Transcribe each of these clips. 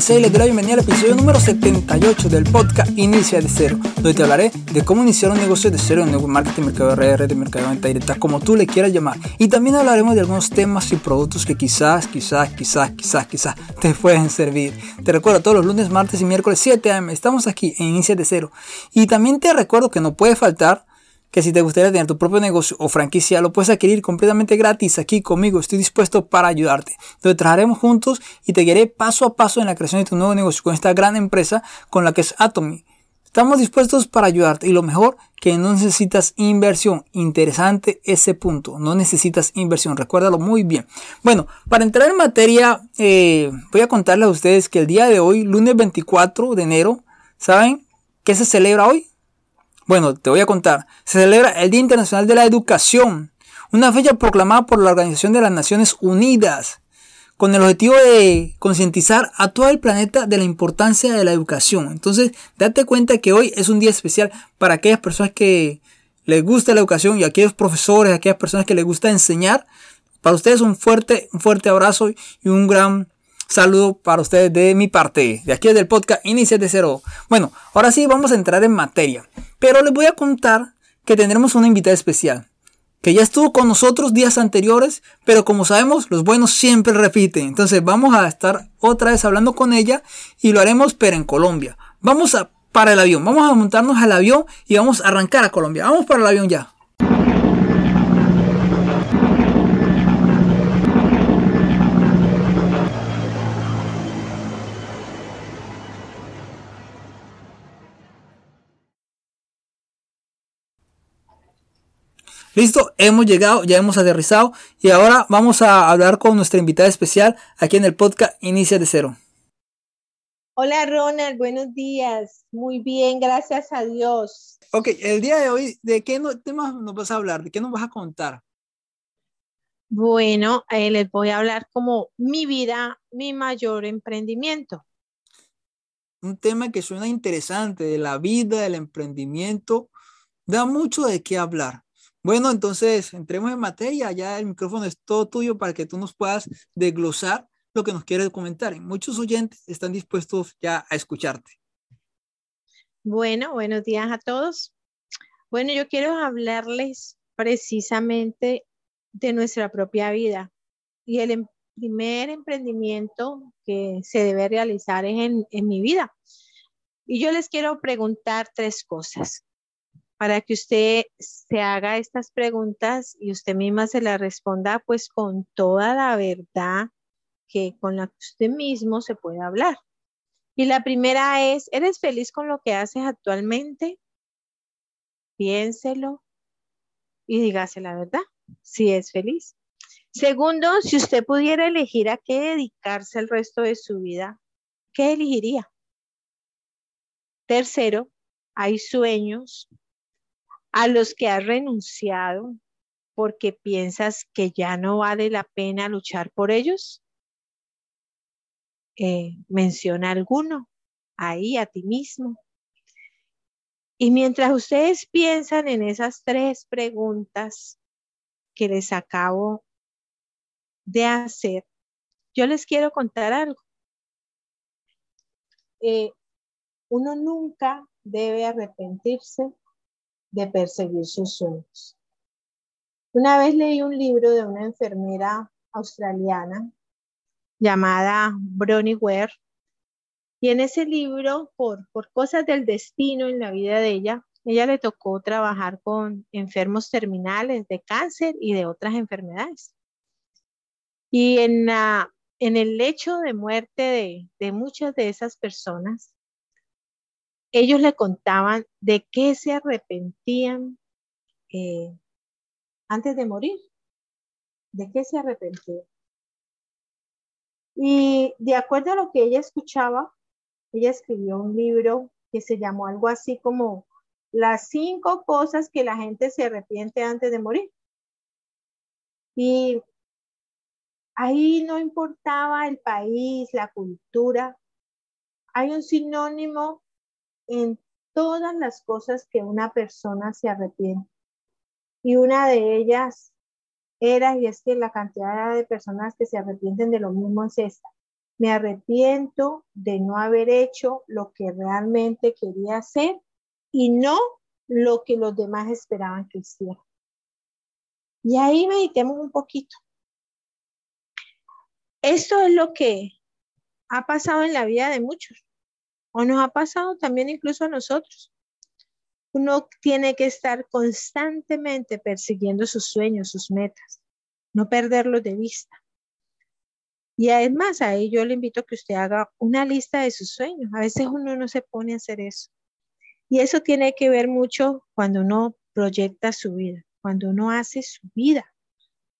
C. y les doy la bienvenida al episodio número 78 del podcast Inicia de Cero, donde te hablaré de cómo iniciar un negocio de cero en network marketing, mercado RR, de mercado de venta directa, como tú le quieras llamar. Y también hablaremos de algunos temas y productos que quizás, quizás, quizás, quizás, quizás te pueden servir. Te recuerdo todos los lunes, martes y miércoles 7 am, estamos aquí en Inicia de Cero. Y también te recuerdo que no puede faltar que si te gustaría tener tu propio negocio o franquicia, lo puedes adquirir completamente gratis aquí conmigo. Estoy dispuesto para ayudarte. Donde trabajaremos juntos y te guiaré paso a paso en la creación de tu nuevo negocio con esta gran empresa con la que es Atomy. Estamos dispuestos para ayudarte y lo mejor que no necesitas inversión. Interesante ese punto. No necesitas inversión. Recuérdalo muy bien. Bueno, para entrar en materia, eh, voy a contarles a ustedes que el día de hoy, lunes 24 de enero, ¿saben qué se celebra hoy? Bueno, te voy a contar. Se celebra el Día Internacional de la Educación, una fecha proclamada por la Organización de las Naciones Unidas, con el objetivo de concientizar a todo el planeta de la importancia de la educación. Entonces, date cuenta que hoy es un día especial para aquellas personas que les gusta la educación y aquellos profesores, aquellas personas que les gusta enseñar. Para ustedes un fuerte, un fuerte abrazo y un gran saludo para ustedes de mi parte, de aquí del podcast Inicia de Cero. Bueno, ahora sí vamos a entrar en materia. Pero les voy a contar que tendremos una invitada especial, que ya estuvo con nosotros días anteriores, pero como sabemos, los buenos siempre repiten. Entonces vamos a estar otra vez hablando con ella y lo haremos, pero en Colombia. Vamos a para el avión, vamos a montarnos al avión y vamos a arrancar a Colombia. Vamos para el avión ya. Listo, hemos llegado, ya hemos aterrizado y ahora vamos a hablar con nuestra invitada especial aquí en el podcast Inicia de Cero. Hola Ronald, buenos días. Muy bien, gracias a Dios. Ok, el día de hoy, ¿de qué tema nos vas a hablar? ¿De qué nos vas a contar? Bueno, eh, les voy a hablar como mi vida, mi mayor emprendimiento. Un tema que suena interesante, de la vida, del emprendimiento, da mucho de qué hablar. Bueno, entonces entremos en materia. Ya el micrófono es todo tuyo para que tú nos puedas desglosar lo que nos quieres comentar. muchos oyentes están dispuestos ya a escucharte. Bueno, buenos días a todos. Bueno, yo quiero hablarles precisamente de nuestra propia vida y el em, primer emprendimiento que se debe realizar en, en mi vida. Y yo les quiero preguntar tres cosas para que usted se haga estas preguntas y usted misma se las responda pues con toda la verdad que con la que usted mismo se puede hablar. Y la primera es, ¿eres feliz con lo que haces actualmente? Piénselo y dígase la verdad, si es feliz. Segundo, si usted pudiera elegir a qué dedicarse el resto de su vida, ¿qué elegiría? Tercero, hay sueños a los que has renunciado porque piensas que ya no vale la pena luchar por ellos? Eh, menciona alguno ahí a ti mismo. Y mientras ustedes piensan en esas tres preguntas que les acabo de hacer, yo les quiero contar algo. Eh, uno nunca debe arrepentirse de perseguir sus sueños. Una vez leí un libro de una enfermera australiana llamada Bronnie Ware y en ese libro, por, por cosas del destino en la vida de ella, ella le tocó trabajar con enfermos terminales de cáncer y de otras enfermedades. Y en, la, en el lecho de muerte de, de muchas de esas personas, ellos le contaban de qué se arrepentían eh, antes de morir, de qué se arrepentían. Y de acuerdo a lo que ella escuchaba, ella escribió un libro que se llamó algo así como las cinco cosas que la gente se arrepiente antes de morir. Y ahí no importaba el país, la cultura, hay un sinónimo en todas las cosas que una persona se arrepiente. Y una de ellas era, y es que la cantidad de personas que se arrepienten de lo mismo es esta, Me arrepiento de no haber hecho lo que realmente quería hacer y no lo que los demás esperaban que hiciera. Y ahí meditemos un poquito. Esto es lo que ha pasado en la vida de muchos, o nos ha pasado también incluso a nosotros. Uno tiene que estar constantemente persiguiendo sus sueños, sus metas, no perderlos de vista. Y además, ahí yo le invito a que usted haga una lista de sus sueños. A veces uno no se pone a hacer eso. Y eso tiene que ver mucho cuando uno proyecta su vida, cuando uno hace su vida.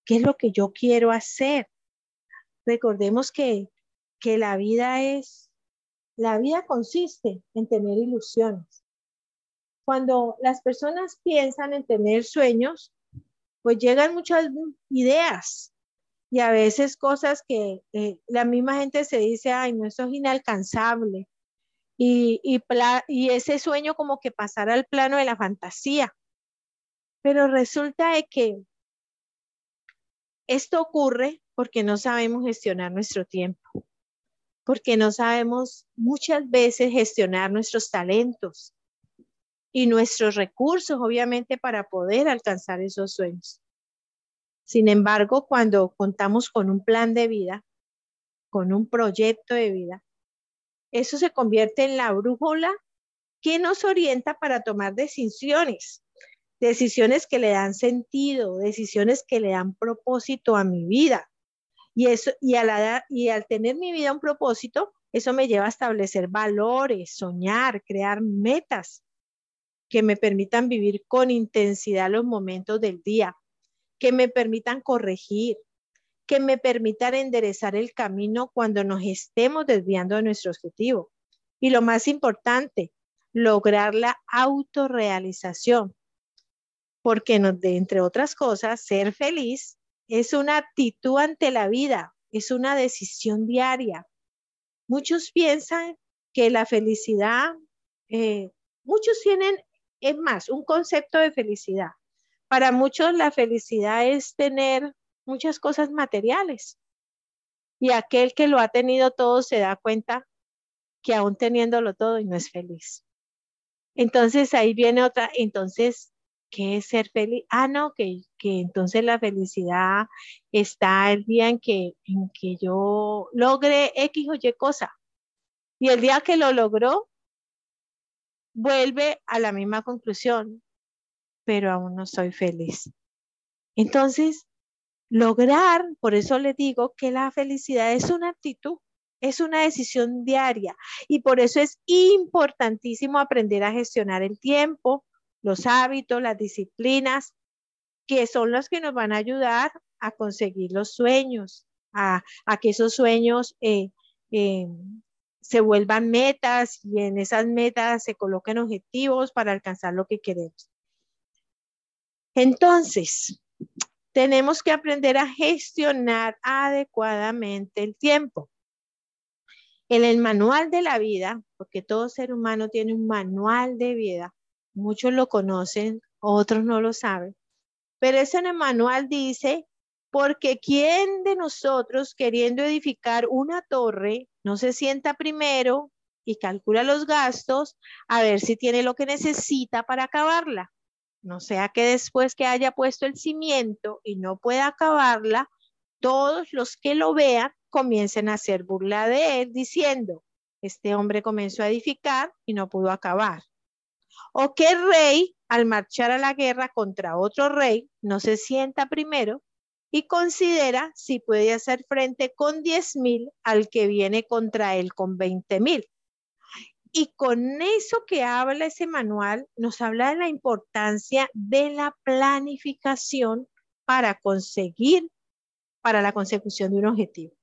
¿Qué es lo que yo quiero hacer? Recordemos que, que la vida es, la vida consiste en tener ilusiones. Cuando las personas piensan en tener sueños, pues llegan muchas ideas, y a veces cosas que la misma gente se dice, ay, no, eso es inalcanzable. Y, y, ese sueño como que pasara al plano de la fantasía. Pero resulta de que esto ocurre porque no sabemos gestionar nuestro tiempo, porque no sabemos muchas veces gestionar nuestros talentos y nuestros recursos, obviamente, para poder alcanzar esos sueños. Sin embargo, cuando contamos con un plan de vida, con un proyecto de vida, eso se convierte en la brújula que nos orienta para tomar decisiones, decisiones que le dan sentido, decisiones que le dan propósito a mi vida. Y eso y al, tener mi vida un propósito, eso me lleva a establecer valores, soñar, crear metas que me permitan vivir con intensidad los momentos del día, que me permitan corregir, que me permitan enderezar el camino cuando nos estemos desviando de nuestro objetivo. Y lo más importante, lograr la autorrealización. Porque entre otras cosas, ser feliz es una actitud ante la vida, es una decisión diaria. Muchos piensan que la felicidad, eh, muchos tienen, es más, un concepto de felicidad para muchos la felicidad es tener muchas cosas materiales. Y aquel que lo ha tenido todo se da cuenta que aún teniéndolo todo y no es feliz. Entonces ahí viene otra, entonces, ¿qué es ser feliz? Ah, no, que, que entonces la felicidad está el día en que, en que yo logre X o Y cosa. Y el día que lo logró, vuelve a la misma conclusión pero aún no soy feliz. Entonces, lograr, por eso le digo que la felicidad es una actitud, es una decisión diaria y por eso es importantísimo aprender a gestionar el tiempo, los hábitos, las disciplinas, que son los que nos van a ayudar a conseguir los sueños, a, que esos sueños eh, eh, se vuelvan metas y en esas metas se coloquen objetivos para alcanzar lo que queremos. Entonces, tenemos que aprender a gestionar adecuadamente el tiempo. En el manual de la vida, porque todo ser humano tiene un manual de vida, muchos lo conocen, otros no lo saben, pero ese en el manual dice, porque ¿quién de nosotros queriendo edificar una torre no se sienta primero y calcula los gastos a ver si tiene lo que necesita para acabarla? No sea que después que haya puesto el cimiento y no pueda acabarla, todos los que lo vean comiencen a hacer burla de él diciendo, este hombre comenzó a edificar y no pudo acabar. O que rey, al marchar a la guerra contra otro rey, no se sienta primero y considera si puede hacer frente con diez mil al que viene contra él con veinte mil. Y con eso que habla ese manual, nos habla de la importancia de la planificación para conseguir, para la consecución de un objetivo.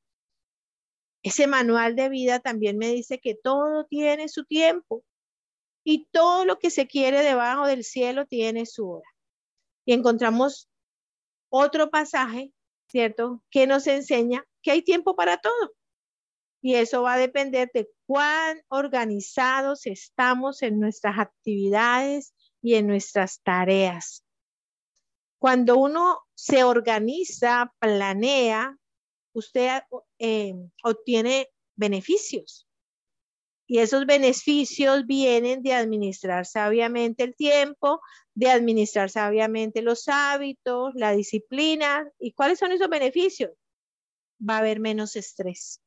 Ese manual de vida también me dice que todo tiene su tiempo y todo lo que se quiere debajo del cielo tiene su hora. Y encontramos otro pasaje, ¿cierto?, que nos enseña que hay tiempo para todo. Y eso va a depender de cuán organizados estamos en nuestras actividades y en nuestras tareas. Cuando uno se organiza, planea, usted eh, obtiene beneficios. Y esos beneficios vienen de administrar sabiamente el tiempo, de administrar sabiamente los hábitos, la disciplina. ¿Y cuáles son esos beneficios? Va a haber menos estrés.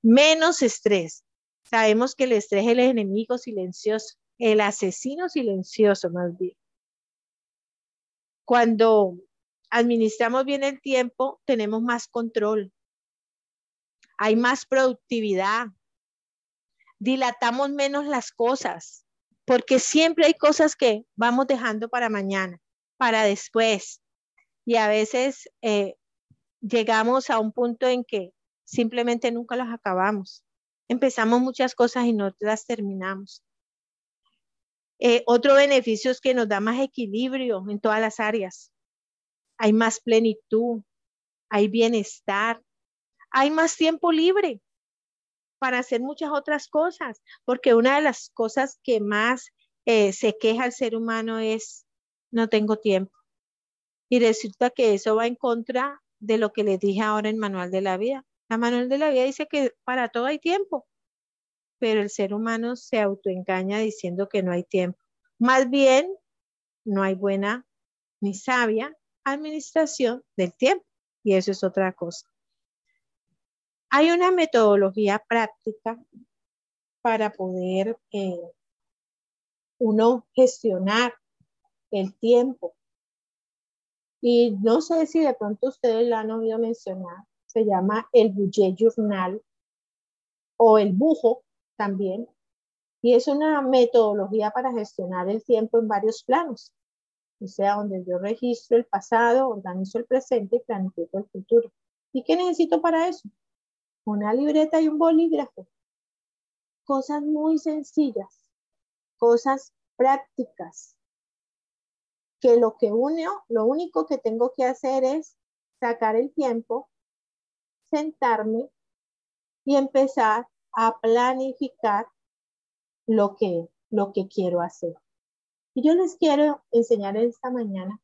Menos estrés. Sabemos que el estrés es el enemigo silencioso, el asesino silencioso más bien. Cuando administramos bien el tiempo, tenemos más control, hay más productividad, dilatamos menos las cosas, porque siempre hay cosas que vamos dejando para mañana, para después. Y a veces eh, llegamos a un punto en que simplemente nunca las acabamos. Empezamos muchas cosas y no las terminamos. Eh, otro beneficio es que nos da más equilibrio en todas las áreas. Hay más plenitud, hay bienestar, hay más tiempo libre para hacer muchas otras cosas, porque una de las cosas que más eh, se queja el ser humano es no tengo tiempo. Y resulta que eso va en contra de lo que les dije ahora en Manual de la Vida. La Manual de la Vida dice que para todo hay tiempo, pero el ser humano se autoengaña diciendo que no hay tiempo. Más bien, no hay buena ni sabia administración del tiempo, y eso es otra cosa. Hay una metodología práctica para poder eh, uno gestionar el tiempo. Y no sé si de pronto ustedes la han oído mencionar. Se llama el budget journal o el bujo también. Y es una metodología para gestionar el tiempo en varios planos. O sea, donde yo registro el pasado, organizo el presente y planifico el futuro. ¿Y qué necesito para eso? Una libreta y un bolígrafo. Cosas muy sencillas, cosas prácticas, que lo que lo único que tengo que hacer es sacar el tiempo, sentarme y empezar a planificar lo que, lo que quiero hacer. Y yo les quiero enseñar esta mañana,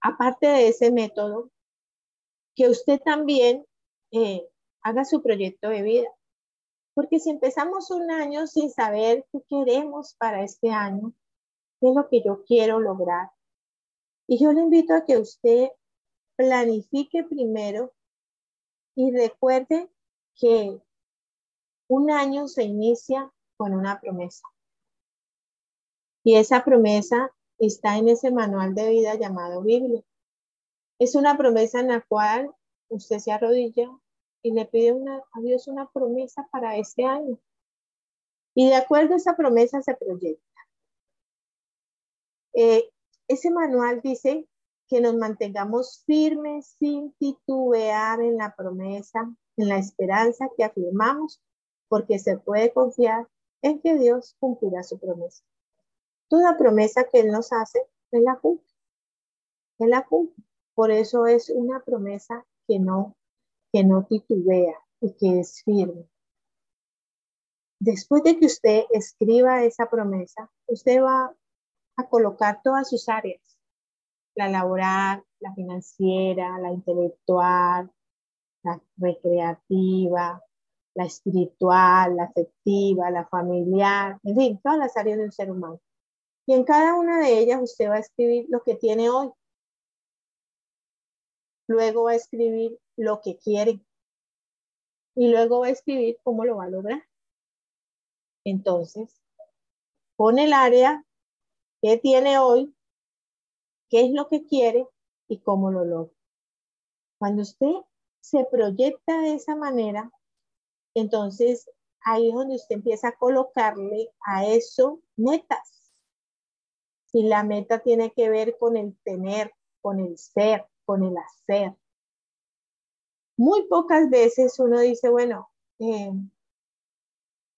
aparte de ese método, que usted también eh, haga su proyecto de vida. Porque si empezamos un año sin saber qué queremos para este año, qué es lo que yo quiero lograr. Y yo le invito a que usted planifique primero y recuerde que un año se inicia con una promesa. Y esa promesa está en ese manual de vida llamado Biblia. Es una promesa en la cual usted se arrodilla y le pide a Dios una promesa para este año. Y de acuerdo a esa promesa se proyecta. Eh, ese manual dice que nos mantengamos firmes sin titubear en la promesa, en la esperanza que afirmamos, porque se puede confiar en que Dios cumplirá su promesa. Toda promesa que Él nos hace, Él la cumple. Él la cumple. Por eso es una promesa que no, que no titubea y que es firme. Después de que usted escriba esa promesa, usted va a colocar todas sus áreas, la laboral, la financiera, la intelectual, la recreativa, la espiritual, la afectiva, la familiar, en fin, todas las áreas del ser humano. Y en cada una de ellas usted va a escribir lo que tiene hoy, luego va a escribir lo que quiere y luego va a escribir cómo lo va a lograr. Entonces, pone el área que tiene hoy, qué es lo que quiere y cómo lo logra. Cuando usted se proyecta de esa manera, entonces ahí es donde usted empieza a colocarle a eso metas. Si la meta tiene que ver con el tener, con el ser, con el hacer. Muy pocas veces uno dice, bueno, eh,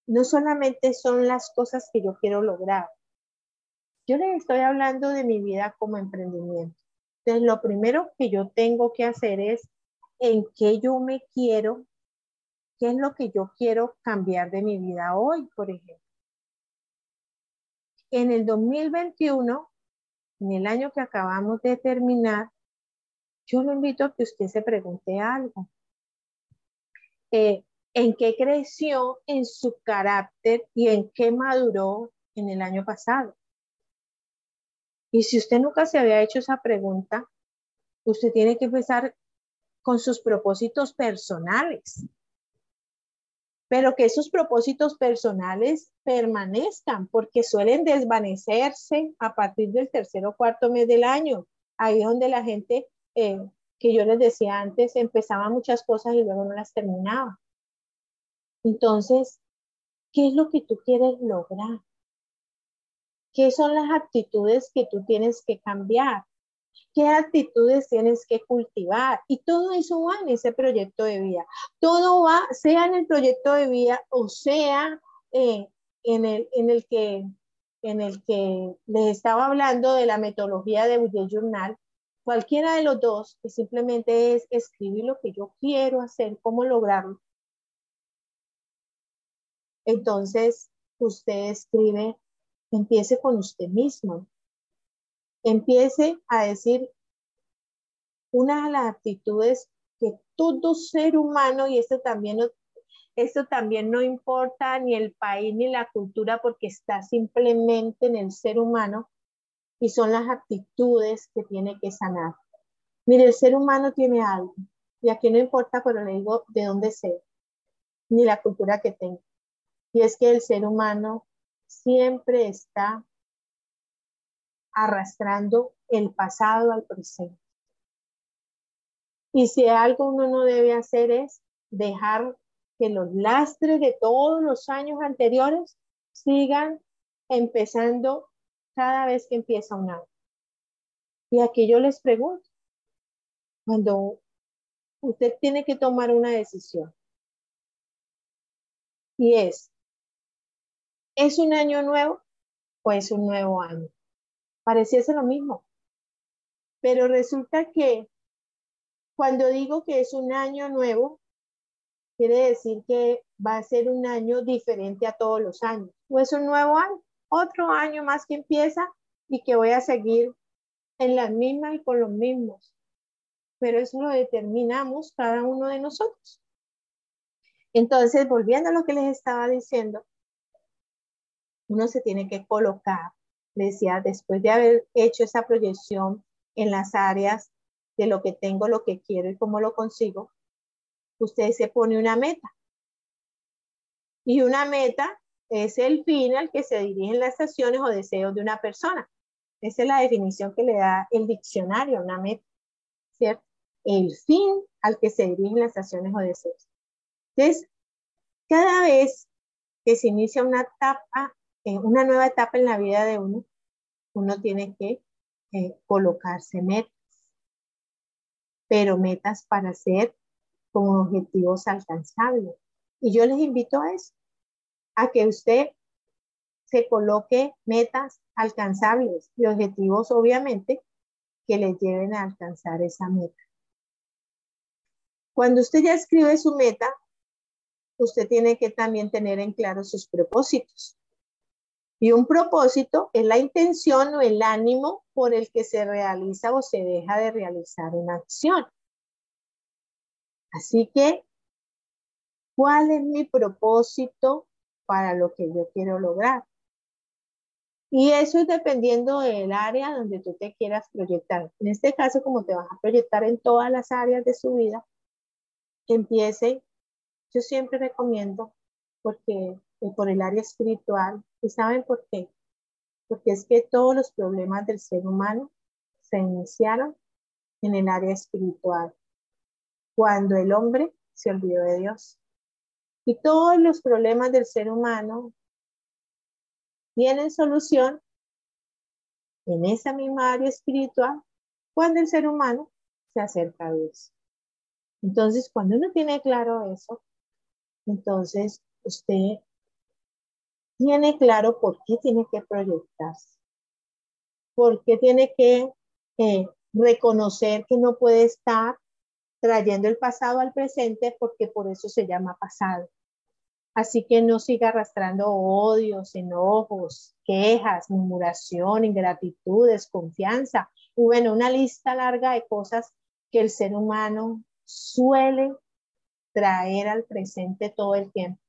no solamente son las cosas que yo quiero lograr. Yo le estoy hablando de mi vida como emprendimiento. Entonces, lo primero que yo tengo que hacer es en qué yo me quiero, qué es lo que yo quiero cambiar de mi vida hoy, por ejemplo. En el 2021, en el año que acabamos de terminar, yo lo invito a que usted se pregunte algo. eh, en qué creció en su carácter y en qué maduró en el año pasado. Y si usted nunca se había hecho esa pregunta, usted tiene que empezar con sus propósitos personales. Pero que esos propósitos personales permanezcan, porque suelen desvanecerse a partir del tercer o cuarto mes del año. Ahí es donde la gente, eh, que yo les decía antes, empezaba muchas cosas y luego no las terminaba. Entonces, ¿qué es lo que tú quieres lograr? ¿Qué son las actitudes que tú tienes que cambiar? ¿Qué actitudes tienes que cultivar? Y todo eso va en ese proyecto de vida. Todo va, sea en el proyecto de vida o sea eh, en, el, en, el que, en el que les estaba hablando de la metodología de Budget Journal, cualquiera de los dos, que simplemente es escribir lo que yo quiero hacer, cómo lograrlo. Entonces, usted escribe, empiece con usted mismo. Empiece a decir una de las actitudes que todo ser humano, y esto también, esto también no importa ni el país ni la cultura, porque está simplemente en el ser humano, y son las actitudes que tiene que sanar. Mire, el ser humano tiene algo, y aquí no importa, pero le digo de dónde sea, ni la cultura que tenga. Y es que el ser humano siempre está arrastrando el pasado al presente. Y si algo uno no debe hacer es dejar que los lastres de todos los años anteriores sigan empezando cada vez que empieza un año. Y aquí yo les pregunto, cuando usted tiene que tomar una decisión, y es, ¿Es un año nuevo o es un nuevo año? Pareciese lo mismo. Pero resulta que cuando digo que es un año nuevo, quiere decir que va a ser un año diferente a todos los años. O es un nuevo año, otro año más que empieza y que voy a seguir en las mismas y con los mismos. Pero eso lo determinamos cada uno de nosotros. Entonces, volviendo a lo que les estaba diciendo, uno se tiene que colocar, decía, después de haber hecho esa proyección en las áreas de lo que tengo, lo que quiero y cómo lo consigo, usted se pone una meta. Y una meta es el fin al que se dirigen las acciones o deseos de una persona. Esa es la definición que le da el diccionario a una meta, ¿cierto? El fin al que se dirigen las acciones o deseos. Entonces, cada vez que se inicia una etapa en una nueva etapa en la vida de uno, uno tiene que eh, colocarse metas, pero metas para ser con objetivos alcanzables. Y yo les invito a eso, a que usted se coloque metas alcanzables y objetivos, obviamente, que le lleven a alcanzar esa meta. Cuando usted ya escribe su meta, usted tiene que también tener en claro sus propósitos. Y un propósito es la intención o el ánimo por el que se realiza o se deja de realizar una acción. Así que, ¿cuál es mi propósito para lo que yo quiero lograr? Y eso es dependiendo del área donde tú te quieras proyectar. En este caso, como te vas a proyectar en todas las áreas de su vida, empiece, yo siempre recomiendo, porque eh, por el área espiritual, ¿Y saben por qué? Porque es que todos los problemas del ser humano se iniciaron en el área espiritual, cuando el hombre se olvidó de Dios. Y todos los problemas del ser humano tienen solución en esa misma área espiritual cuando el ser humano se acerca a Dios. Entonces, cuando uno tiene claro eso, entonces usted tiene claro por qué tiene que proyectarse, por qué tiene que eh, reconocer que no puede estar trayendo el pasado al presente porque por eso se llama pasado. Así que no siga arrastrando odios, enojos, quejas, murmuración, ingratitud, desconfianza. Y bueno, una lista larga de cosas que el ser humano suele traer al presente todo el tiempo.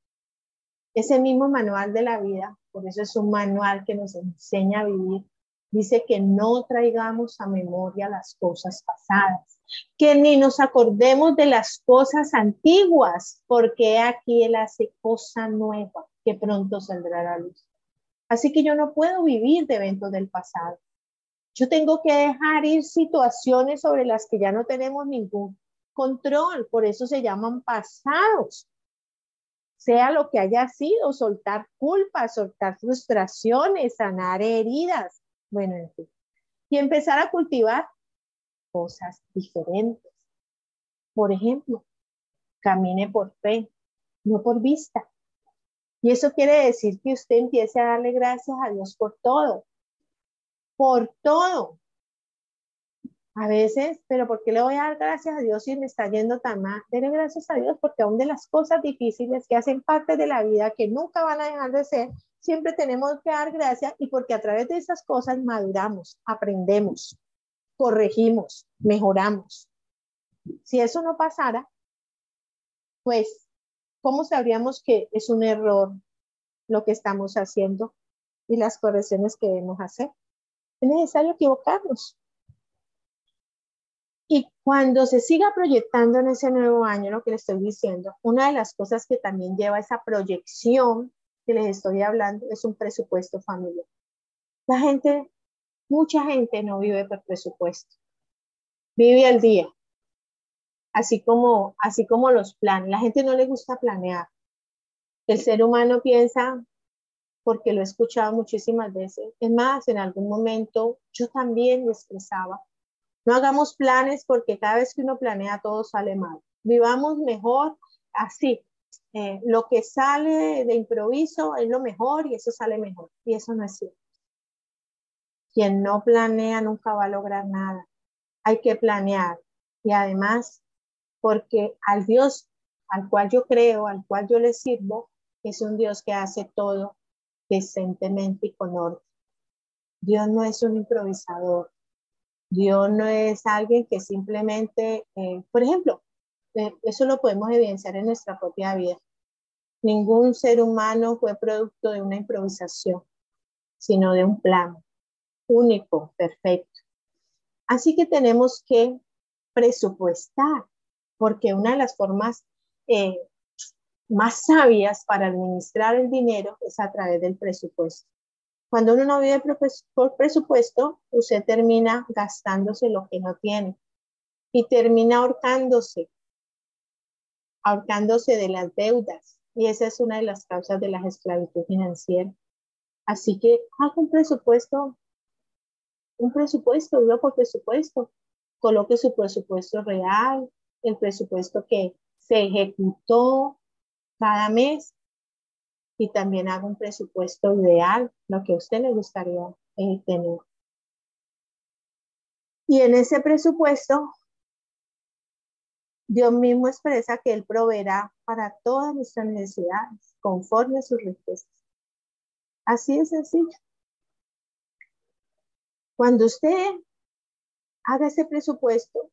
Ese mismo manual de la vida, por eso es un manual que nos enseña a vivir, dice que no traigamos a memoria las cosas pasadas, que ni nos acordemos de las cosas antiguas, porque aquí Él hace cosa nueva que pronto saldrá a la luz. Así que yo no puedo vivir de eventos del pasado. Yo tengo que dejar ir situaciones sobre las que ya no tenemos ningún control, por eso se llaman pasados. Sea lo que haya sido, soltar culpas, soltar frustraciones, sanar heridas, bueno, en. Y empezar a cultivar cosas diferentes. Por ejemplo, camine por fe, no por vista. Y eso quiere decir que usted empiece a darle gracias a Dios por todo, por todo. A veces, pero ¿por qué le voy a dar gracias a Dios si me está yendo tan mal? Dele gracias a Dios porque aún de las cosas difíciles que hacen parte de la vida, que nunca van a dejar de ser, siempre tenemos que dar gracias y porque a través de esas cosas maduramos, aprendemos, corregimos, mejoramos. Si eso no pasara, pues, ¿cómo sabríamos que es un error lo que estamos haciendo y las correcciones que debemos hacer? Es necesario equivocarnos. Y cuando se siga proyectando en ese nuevo año, lo que le estoy diciendo, una de las cosas que también lleva esa proyección que les estoy hablando es un presupuesto familiar. La gente, mucha gente no vive por presupuesto, vive al día, así como, así como los planes. La gente no le gusta planear. El ser humano piensa, porque lo he escuchado muchísimas veces, es más, en algún momento yo también lo expresaba, no hagamos planes porque cada vez que uno planea todo sale mal. Vivamos mejor así, eh, lo que sale de improviso es lo mejor y eso sale mejor. Y eso no es cierto. Quien no planea nunca va a lograr nada. Hay que planear. Y además, porque al Dios al cual yo creo, al cual yo le sirvo, es un Dios que hace todo decentemente y con orden. Dios no es un improvisador. Dios no es alguien que simplemente, eh, por ejemplo, eso lo podemos evidenciar en nuestra propia vida. Ningún ser humano fue producto de una improvisación, sino de un plan único, perfecto. Así que tenemos que presupuestar, porque una de las formas eh, más sabias para administrar el dinero es a través del presupuesto. Cuando uno no vive por presupuesto, usted termina gastándose lo que no tiene y termina ahorcándose ahorcándose de las deudas. Y esa es una de las causas de la esclavitud financiera. Así que haga un presupuesto, un presupuesto, viva por presupuesto. Coloque su presupuesto real, el presupuesto que se ejecutó cada mes y también haga un presupuesto ideal, lo que a usted le gustaría eh, tener. Y en ese presupuesto Dios mismo expresa que Él proveerá para todas nuestras necesidades conforme a sus riquezas. Así de sencillo. Cuando usted haga ese presupuesto,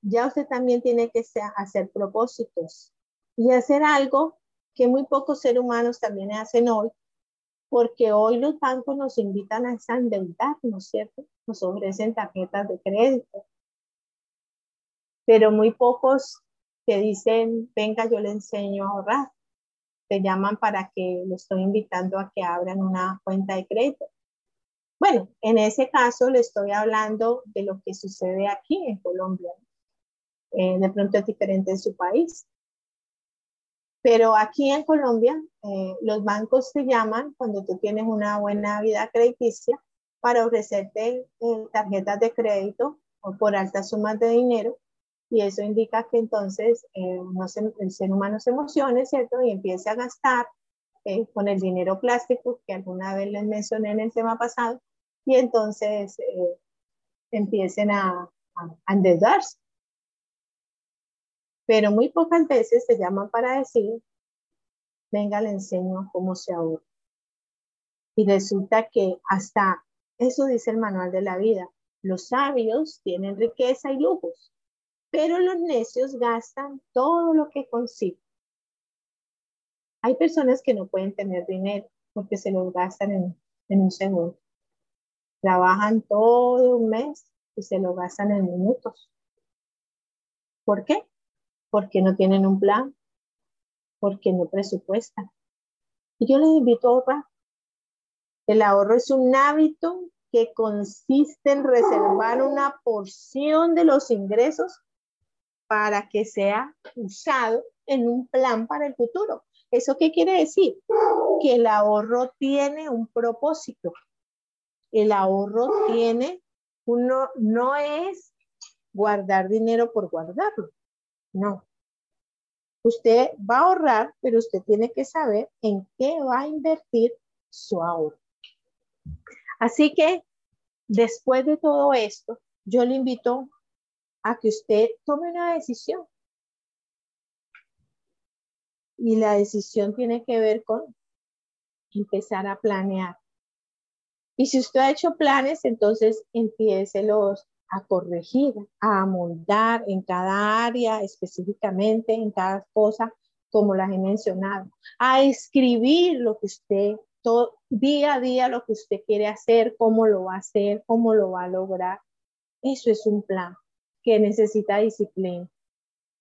ya usted también tiene que hacer propósitos y hacer algo que muy pocos seres humanos también hacen hoy, porque hoy los bancos nos invitan a endeudarnos, ¿cierto? Nos ofrecen tarjetas de crédito, pero muy pocos que dicen, venga, yo le enseño a ahorrar. Te llaman para que lo estoy invitando a que abran una cuenta de crédito. Bueno, en ese caso le estoy hablando de lo que sucede aquí en Colombia. Eh, de pronto es diferente en su país. Pero aquí en Colombia, eh, los bancos te llaman cuando tú tienes una buena vida crediticia para ofrecerte eh, tarjetas de crédito o por altas sumas de dinero y eso indica que entonces eh, no el ser humano se emocione, ¿cierto? Y empiece a gastar eh, con el dinero plástico que alguna vez les mencioné en el tema pasado y entonces eh, empiecen a, a, endeudarse. Pero muy pocas veces se llaman para decir, venga, le enseño cómo se ahorra. Y resulta que hasta eso dice el manual de la vida. Los sabios tienen riqueza y lujos, pero los necios gastan todo lo que consiguen. Hay personas que no pueden tener dinero porque se lo gastan en, en un segundo. Trabajan todo un mes y se lo gastan en minutos. ¿Por qué? Porque no tienen un plan, porque no presupuestan. Y yo les invito a ahorrar. El ahorro es un hábito que consiste en reservar una porción de los ingresos para que sea usado en un plan para el futuro. ¿Eso qué quiere decir? Que el ahorro tiene un propósito. El ahorro tiene uno, no es guardar dinero por guardarlo. No. Usted va a ahorrar, pero usted tiene que saber en qué va a invertir su ahorro. Así que después de todo esto, yo le invito a que usted tome una decisión. Y la decisión tiene que ver con empezar a planear. Y si usted ha hecho planes, entonces los a corregir, a amoldar en cada área específicamente, en cada cosa, como las he mencionado, a escribir lo que usted, todo, día a día, lo que usted quiere hacer, cómo lo va a hacer, cómo lo va a lograr. Eso es un plan que necesita disciplina.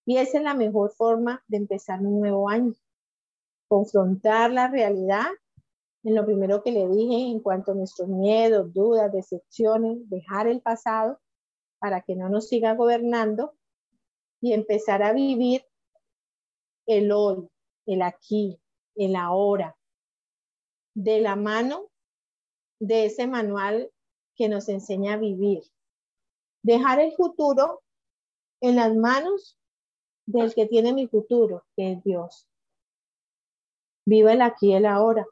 Y esa es la mejor forma de empezar un nuevo año. Confrontar la realidad en lo primero que le dije en cuanto a nuestros miedos, dudas, decepciones, dejar el pasado para que no nos siga gobernando y empezar a vivir el hoy, el aquí, el ahora, de la mano de ese manual que nos enseña a vivir. Dejar el futuro en las manos del que tiene mi futuro, que es Dios. Viva el aquí el ahora.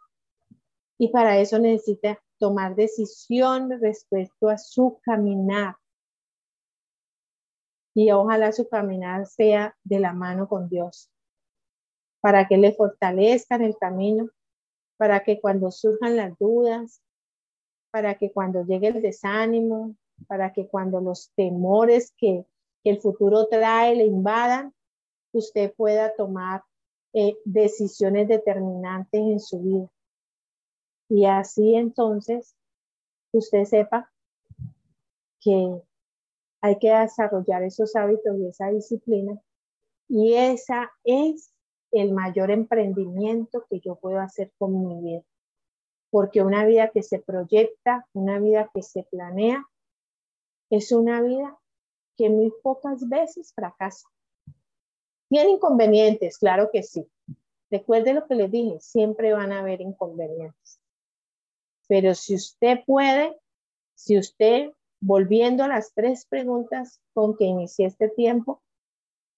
Y para eso necesita tomar decisión respecto a su caminar, y ojalá su caminar sea de la mano con Dios, para que le fortalezca en el camino, para que cuando surjan las dudas, para que cuando llegue el desánimo, para que cuando los temores que, el futuro trae le invadan, usted pueda tomar eh, decisiones determinantes en su vida. Y así entonces usted sepa que hay que desarrollar esos hábitos y esa disciplina. Y esa es el mayor emprendimiento que yo puedo hacer con mi vida. Porque una vida que se proyecta, una vida que se planea, es una vida que muy pocas veces fracasa. ¿Tiene inconvenientes? Claro que sí. Recuerde lo que les dije, siempre van a haber inconvenientes. Pero si usted puede, si usted volviendo a las tres preguntas con que inicié este tiempo,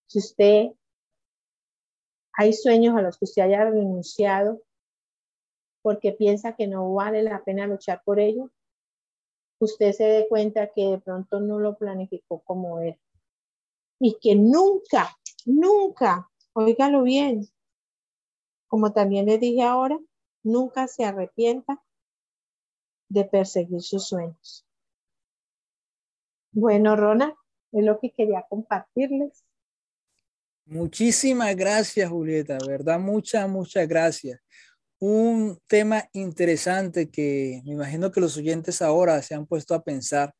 si usted hay sueños a los que usted haya renunciado porque piensa que no vale la pena luchar por ellos, usted se dé cuenta que de pronto no lo planificó como él. Y que nunca, nunca, óigalo bien, como también le dije ahora, nunca se arrepienta de perseguir sus sueños. Bueno, Rona, es lo que quería compartirles. Muchísimas gracias, Julieta, ¿verdad? Muchas, muchas gracias. Un tema interesante que me imagino que los oyentes ahora se han puesto a pensar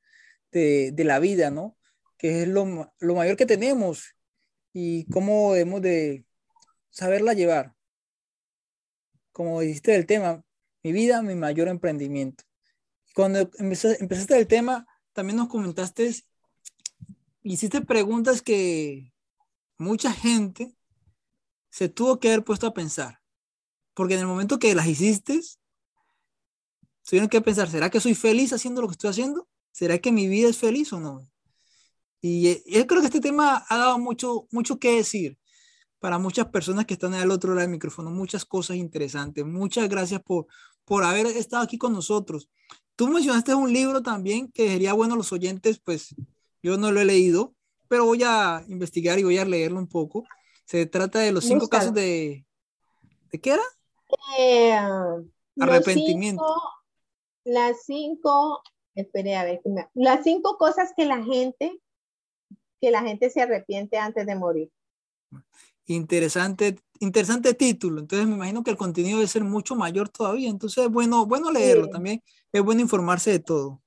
de, la vida, ¿no? Que es lo, lo mayor que tenemos y cómo debemos de saberla llevar. Como dijiste del tema, mi vida, mi mayor emprendimiento. Cuando empezaste, el tema, también nos comentaste, hiciste preguntas que mucha gente se tuvo que haber puesto a pensar. Porque en el momento que las hiciste, tuvieron que pensar, ¿será que soy feliz haciendo lo que estoy haciendo? ¿Será que mi vida es feliz o no? Y yo creo que este tema ha dado mucho, mucho que decir para muchas personas que están al otro lado del micrófono, muchas cosas interesantes. Muchas gracias por, por haber estado aquí con nosotros. Tú mencionaste un libro también que sería bueno los oyentes, pues yo no lo he leído, pero voy a investigar y voy a leerlo un poco. Se trata de los cinco casos de... ¿De qué era? Eh, Arrepentimiento. las cinco, espere a ver, las cinco cosas que la gente que la gente se arrepiente antes de morir. Interesante, interesante título. Entonces me imagino que el contenido debe ser mucho mayor todavía. Entonces es bueno, bueno leerlo también. Es bueno informarse de todo.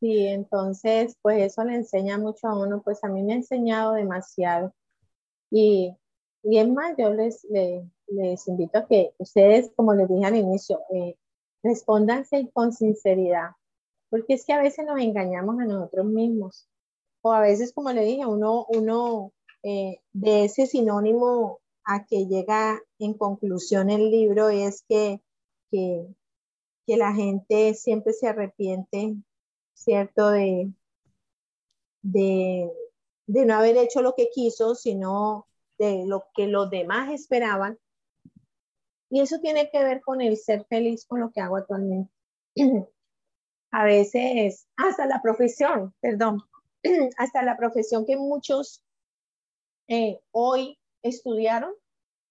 Sí, entonces pues eso le enseña mucho a uno. Pues a mí me ha enseñado demasiado. Y, y es más, yo les, les, invito a que ustedes, como les dije al inicio, eh, respóndanse con sinceridad. Porque es que a veces nos engañamos a nosotros mismos. O a veces, como le dije, uno, uno eh, de ese sinónimo a que llega en conclusión el libro es que, que, la gente siempre se arrepiente, ¿cierto? De, de, de no haber hecho lo que quiso, sino de lo que los demás esperaban. Y eso tiene que ver con el ser feliz con lo que hago actualmente. A veces, hasta la profesión, perdón, hasta la profesión que muchos eh, hoy estudiaron,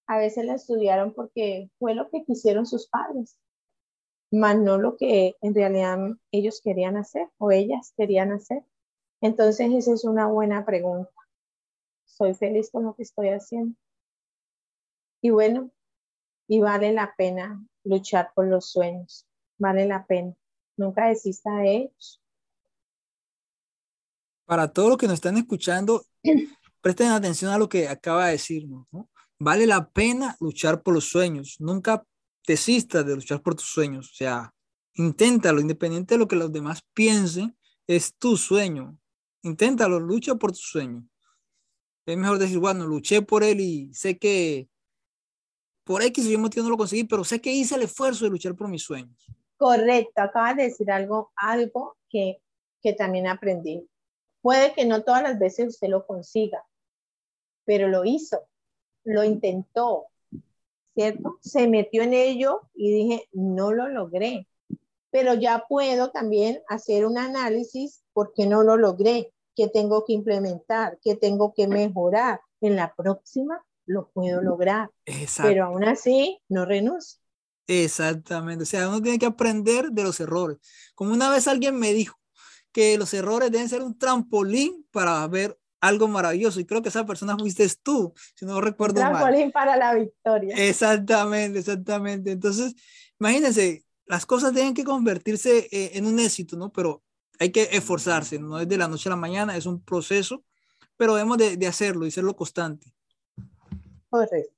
a veces la estudiaron porque fue lo que quisieron sus padres, más no lo que en realidad ellos querían hacer o ellas querían hacer. Entonces, esa es una buena pregunta. ¿Soy feliz con lo que estoy haciendo? Y bueno, y vale la pena luchar por los sueños, vale la pena. Nunca desista de ellos. Para todos los que nos están escuchando, presten atención a lo que acaba de decirnos. ¿no? Vale la pena luchar por los sueños. Nunca desistas de luchar por tus sueños. O sea, inténtalo, independiente de lo que los demás piensen, es tu sueño. Inténtalo, lucha por tu sueño. Es mejor decir, bueno, luché por él y sé que por X o Y motivo no lo conseguí, pero sé que hice el esfuerzo de luchar por mis sueños. Correcto, acabas de decir algo, algo que, que también aprendí. Puede que no todas las veces usted lo consiga, pero lo hizo, lo intentó, ¿cierto? Se metió en ello y dije, no lo logré, pero ya puedo también hacer un análisis porque no lo logré, qué tengo que implementar, qué tengo que mejorar. En la próxima lo puedo lograr, pero aún así no renuncio. Exactamente, o sea, uno tiene que aprender de los errores. Como una vez alguien me dijo que los errores deben ser un trampolín para ver algo maravilloso. Y creo que esa persona fuiste tú, si no recuerdo mal. Para la victoria. Exactamente, exactamente. Entonces, imagínense, las cosas tienen que convertirse eh, en un éxito, ¿no? Pero hay que esforzarse, no es de la noche a la mañana, es un proceso, pero debemos de, de hacerlo y serlo constante. Correcto.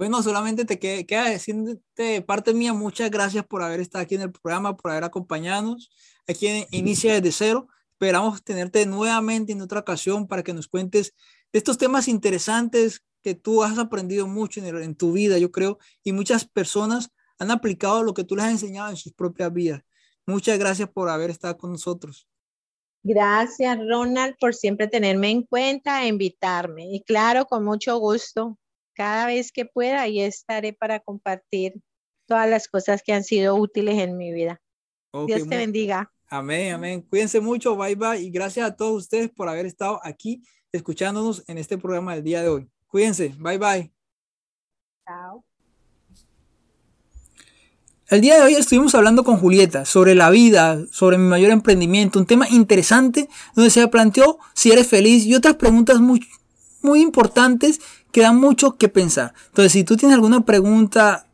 Bueno, solamente te queda, decirte de parte mía, muchas gracias por haber estado aquí en el programa, por haber acompañado aquí en Inicia desde cero. Esperamos tenerte nuevamente en otra ocasión para que nos cuentes de estos temas interesantes que tú has aprendido mucho en, tu vida, yo creo, y muchas personas han aplicado lo que tú les has enseñado en sus propias vidas. Muchas gracias por haber estado con nosotros. Gracias, Ronald, por siempre tenerme en cuenta e invitarme. Y claro, con mucho gusto, cada vez que pueda, ahí estaré para compartir todas las cosas que han sido útiles en mi vida. Dios te bendiga. Amén, amén. Cuídense mucho, bye bye. Y gracias a todos ustedes por haber estado aquí escuchándonos en este programa del día de hoy. Cuídense, bye bye. Chao. El día de hoy estuvimos hablando con Julieta sobre la vida, sobre mi mayor emprendimiento, un tema interesante donde se planteó si eres feliz y otras preguntas muy, muy importantes que dan mucho que pensar. Entonces, si tú tienes alguna pregunta,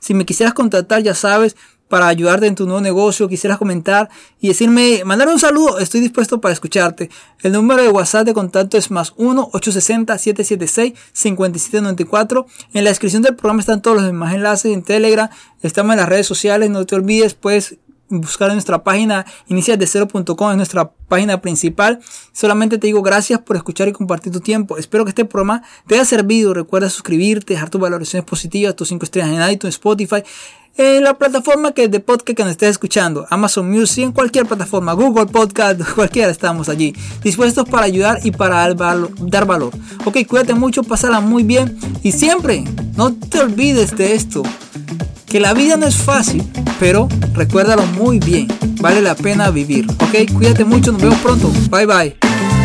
si me quisieras contactar, ya sabes, para ayudarte en tu nuevo negocio, quisieras comentar y decirme, mandar un saludo, estoy dispuesto para escucharte. El número de WhatsApp de contacto es más 1-860-776-5794. En la descripción del programa están todos los demás enlaces en Telegram, estamos en las redes sociales, no te olvides, pues buscar en nuestra página iniciasdecero.com, en nuestra página principal. Solamente te digo gracias por escuchar y compartir tu tiempo. Espero que este programa te haya servido. Recuerda suscribirte, dejar tus valoraciones positivas, tus 5 estrellas en iTunes, Spotify, en la plataforma que de podcast que nos estés escuchando, Amazon Music, en cualquier plataforma, Google Podcast, cualquiera estamos allí, dispuestos para ayudar y para dar valor. Ok, cuídate mucho, pásala muy bien y siempre no te olvides de esto que la vida no es fácil, pero recuérdalo muy bien, vale la pena vivir. Ok, cuídate mucho, nos vemos pronto, bye bye.